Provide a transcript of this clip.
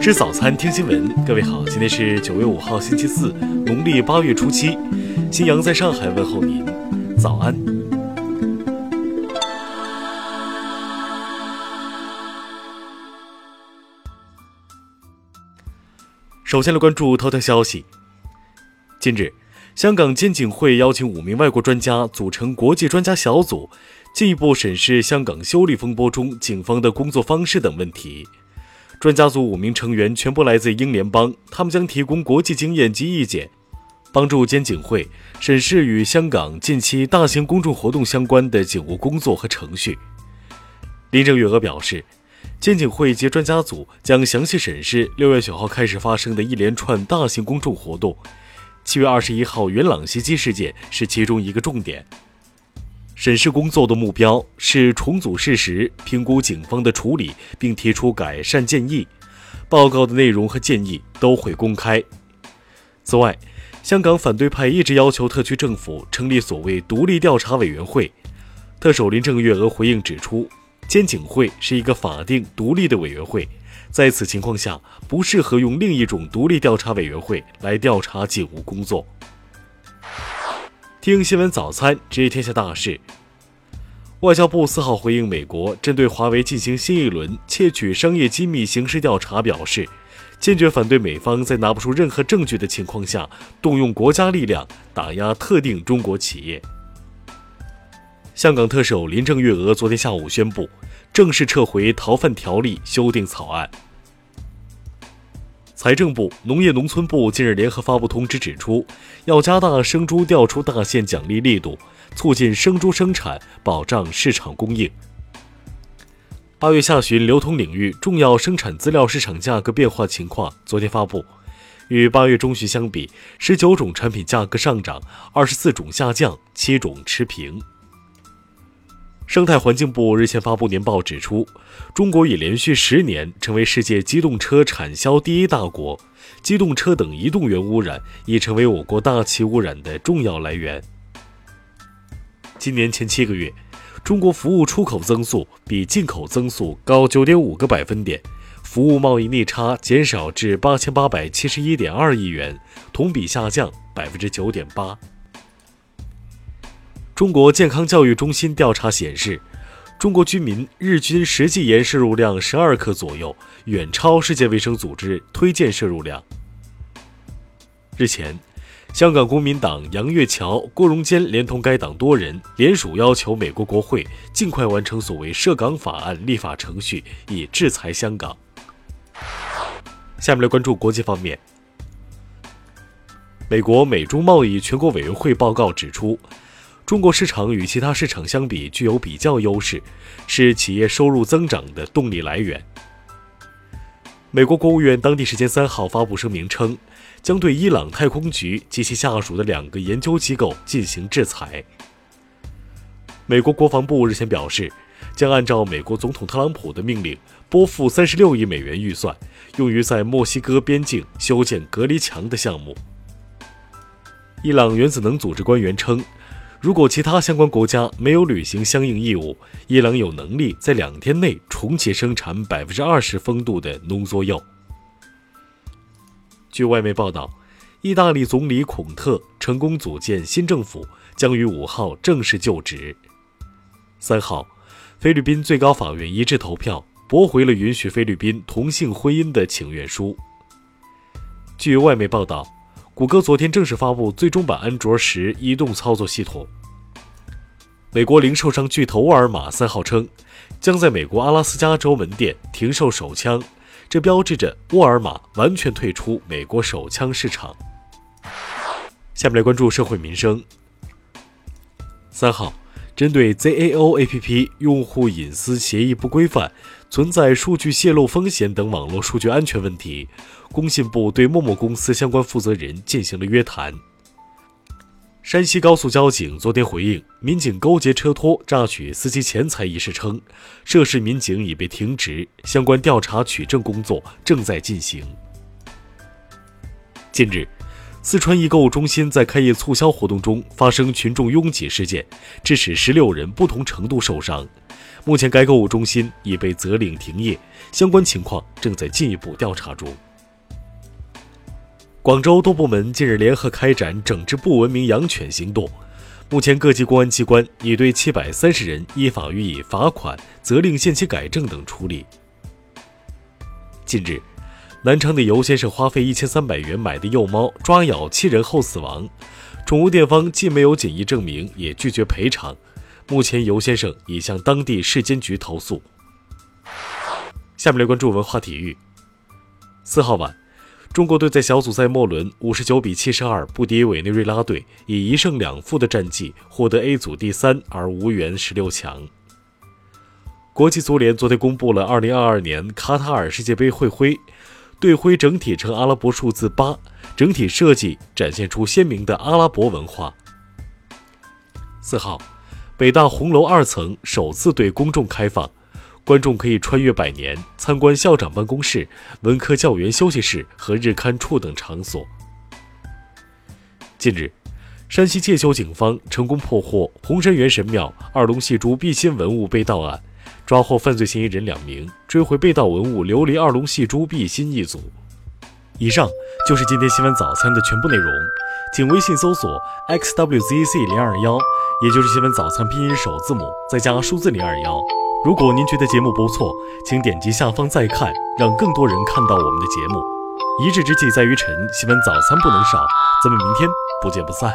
吃早餐，听新闻。各位好，今天是九月五号，星期四，农历八月初七。新阳在上海问候您，早安。首先来关注头条消息。近日，香港监警会邀请五名外国专家组成国际专家小组，进一步审视香港修例风波中警方的工作方式等问题。专家组五名成员全部来自英联邦，他们将提供国际经验及意见，帮助监警会审视与香港近期大型公众活动相关的警务工作和程序。林郑月娥表示，监警会及专家组将详细审视六月九号开始发生的一连串大型公众活动，七月二十一号元朗袭击事件是其中一个重点。审视工作的目标是重组事实、评估警方的处理，并提出改善建议。报告的内容和建议都会公开。此外，香港反对派一直要求特区政府成立所谓独立调查委员会。特首林郑月娥回应指出，监警会是一个法定独立的委员会，在此情况下不适合用另一种独立调查委员会来调查警务工作。听新闻早餐知天下大事。外交部四号回应美国针对华为进行新一轮窃取商业机密刑事调查，表示坚决反对美方在拿不出任何证据的情况下动用国家力量打压特定中国企业。香港特首林郑月娥昨天下午宣布，正式撤回逃犯条例修订草案。财政部、农业农村部近日联合发布通知，指出要加大生猪调出大县奖励力度，促进生猪生产，保障市场供应。八月下旬流通领域重要生产资料市场价格变化情况昨天发布，与八月中旬相比，十九种产品价格上涨，二十四种下降，七种持平。生态环境部日前发布年报指出，中国已连续十年成为世界机动车产销第一大国，机动车等移动源污染已成为我国大气污染的重要来源。今年前七个月，中国服务出口增速比进口增速高九点五个百分点，服务贸易逆差减少至八千八百七十一点二亿元，同比下降百分之九点八。中国健康教育中心调查显示，中国居民日均实际盐摄入量十二克左右，远超世界卫生组织推荐摄入量。日前，香港公民党杨岳桥、郭荣坚连同该党多人联署要求美国国会尽快完成所谓涉港法案立法程序，以制裁香港。下面来关注国际方面，美国美中贸易全国委员会报告指出。中国市场与其他市场相比具有比较优势，是企业收入增长的动力来源。美国国务院当地时间三号发布声明称，将对伊朗太空局及其下属的两个研究机构进行制裁。美国国防部日前表示，将按照美国总统特朗普的命令，拨付三十六亿美元预算，用于在墨西哥边境修建隔离墙的项目。伊朗原子能组织官员称。如果其他相关国家没有履行相应义务，伊朗有能力在两天内重启生产百分之二十风度的浓缩铀。据外媒报道，意大利总理孔特成功组建新政府，将于五号正式就职。三号，菲律宾最高法院一致投票驳回了允许菲律宾同性婚姻的请愿书。据外媒报道。谷歌昨天正式发布最终版安卓十移动操作系统。美国零售商巨头沃尔玛三号称，将在美国阿拉斯加州门店停售手枪，这标志着沃尔玛完全退出美国手枪市场。下面来关注社会民生。三号，针对 ZAO APP 用户隐私协议不规范。存在数据泄露风险等网络数据安全问题，工信部对陌陌公司相关负责人进行了约谈。山西高速交警昨天回应民警勾结车托榨取司机钱财一事称，涉事民警已被停职，相关调查取证工作正在进行。近日，四川一购物中心在开业促销活动中发生群众拥挤事件，致使十六人不同程度受伤。目前该购物中心已被责令停业，相关情况正在进一步调查中。广州多部门近日联合开展整治不文明养犬行动，目前各级公安机关已对七百三十人依法予以罚款、责令限期改正等处理。近日，南昌的尤先生花费一千三百元买的幼猫抓咬七人后死亡，宠物店方既没有检疫证明，也拒绝赔偿。目前，尤先生已向当地市监局投诉。下面来关注文化体育。四号晚。中国队在小组赛末轮五十九比七十二不敌委内瑞拉队，以一胜两负的战绩获得 A 组第三，而无缘十六强。国际足联昨天公布了二零二二年卡塔尔世界杯会徽，队徽整体呈阿拉伯数字八，整体设计展现出鲜明的阿拉伯文化。四号，北大红楼二层首次对公众开放。观众可以穿越百年，参观校长办公室、文科教员休息室和日刊处等场所。近日，山西介休警方成功破获红山元神庙二龙戏珠碧心文物被盗案，抓获犯罪嫌疑人两名，追回被盗文物琉璃二龙戏珠碧心一组。以上就是今天新闻早餐的全部内容，请微信搜索 xwzc 零二幺，也就是新闻早餐拼音首字母再加数字零二幺。如果您觉得节目不错，请点击下方再看，让更多人看到我们的节目。一日之计在于晨，新闻早餐不能少，咱们明天不见不散。